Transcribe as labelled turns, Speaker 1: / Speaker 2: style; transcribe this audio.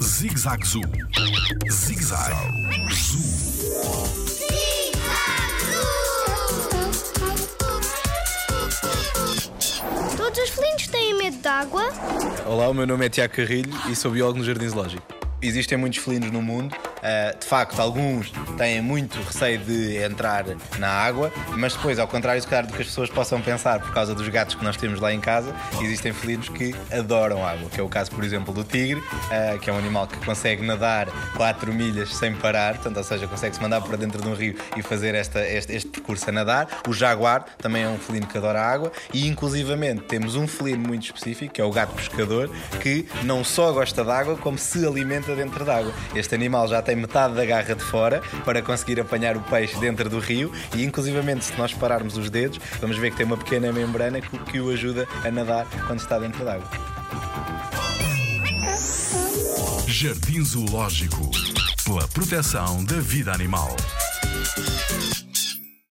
Speaker 1: Zig-Zag Zoo. Zig-Zag Zoo.
Speaker 2: Todos os felinos têm medo de água?
Speaker 3: Olá, o meu nome é Tiago Carrilho e sou biólogo no Jardim Zoológico. Existem muitos felinos no mundo. Uh, de facto, alguns têm muito receio de entrar na água, mas depois, ao contrário, do que as pessoas possam pensar por causa dos gatos que nós temos lá em casa, existem felinos que adoram água, que é o caso, por exemplo, do tigre, uh, que é um animal que consegue nadar 4 milhas sem parar, portanto, ou seja, consegue se mandar para dentro de um rio e fazer esta, este, este percurso a nadar. O jaguar também é um felino que adora água e, inclusivamente, temos um felino muito específico, que é o gato pescador, que não só gosta de água, como se alimenta dentro da água. Este animal já tem metade da garra de fora para conseguir apanhar o peixe dentro do rio e, inclusivamente, se nós pararmos os dedos, vamos ver que tem uma pequena membrana que, que o ajuda a nadar quando está dentro da água.
Speaker 1: Jardim Zoológico pela proteção da vida animal.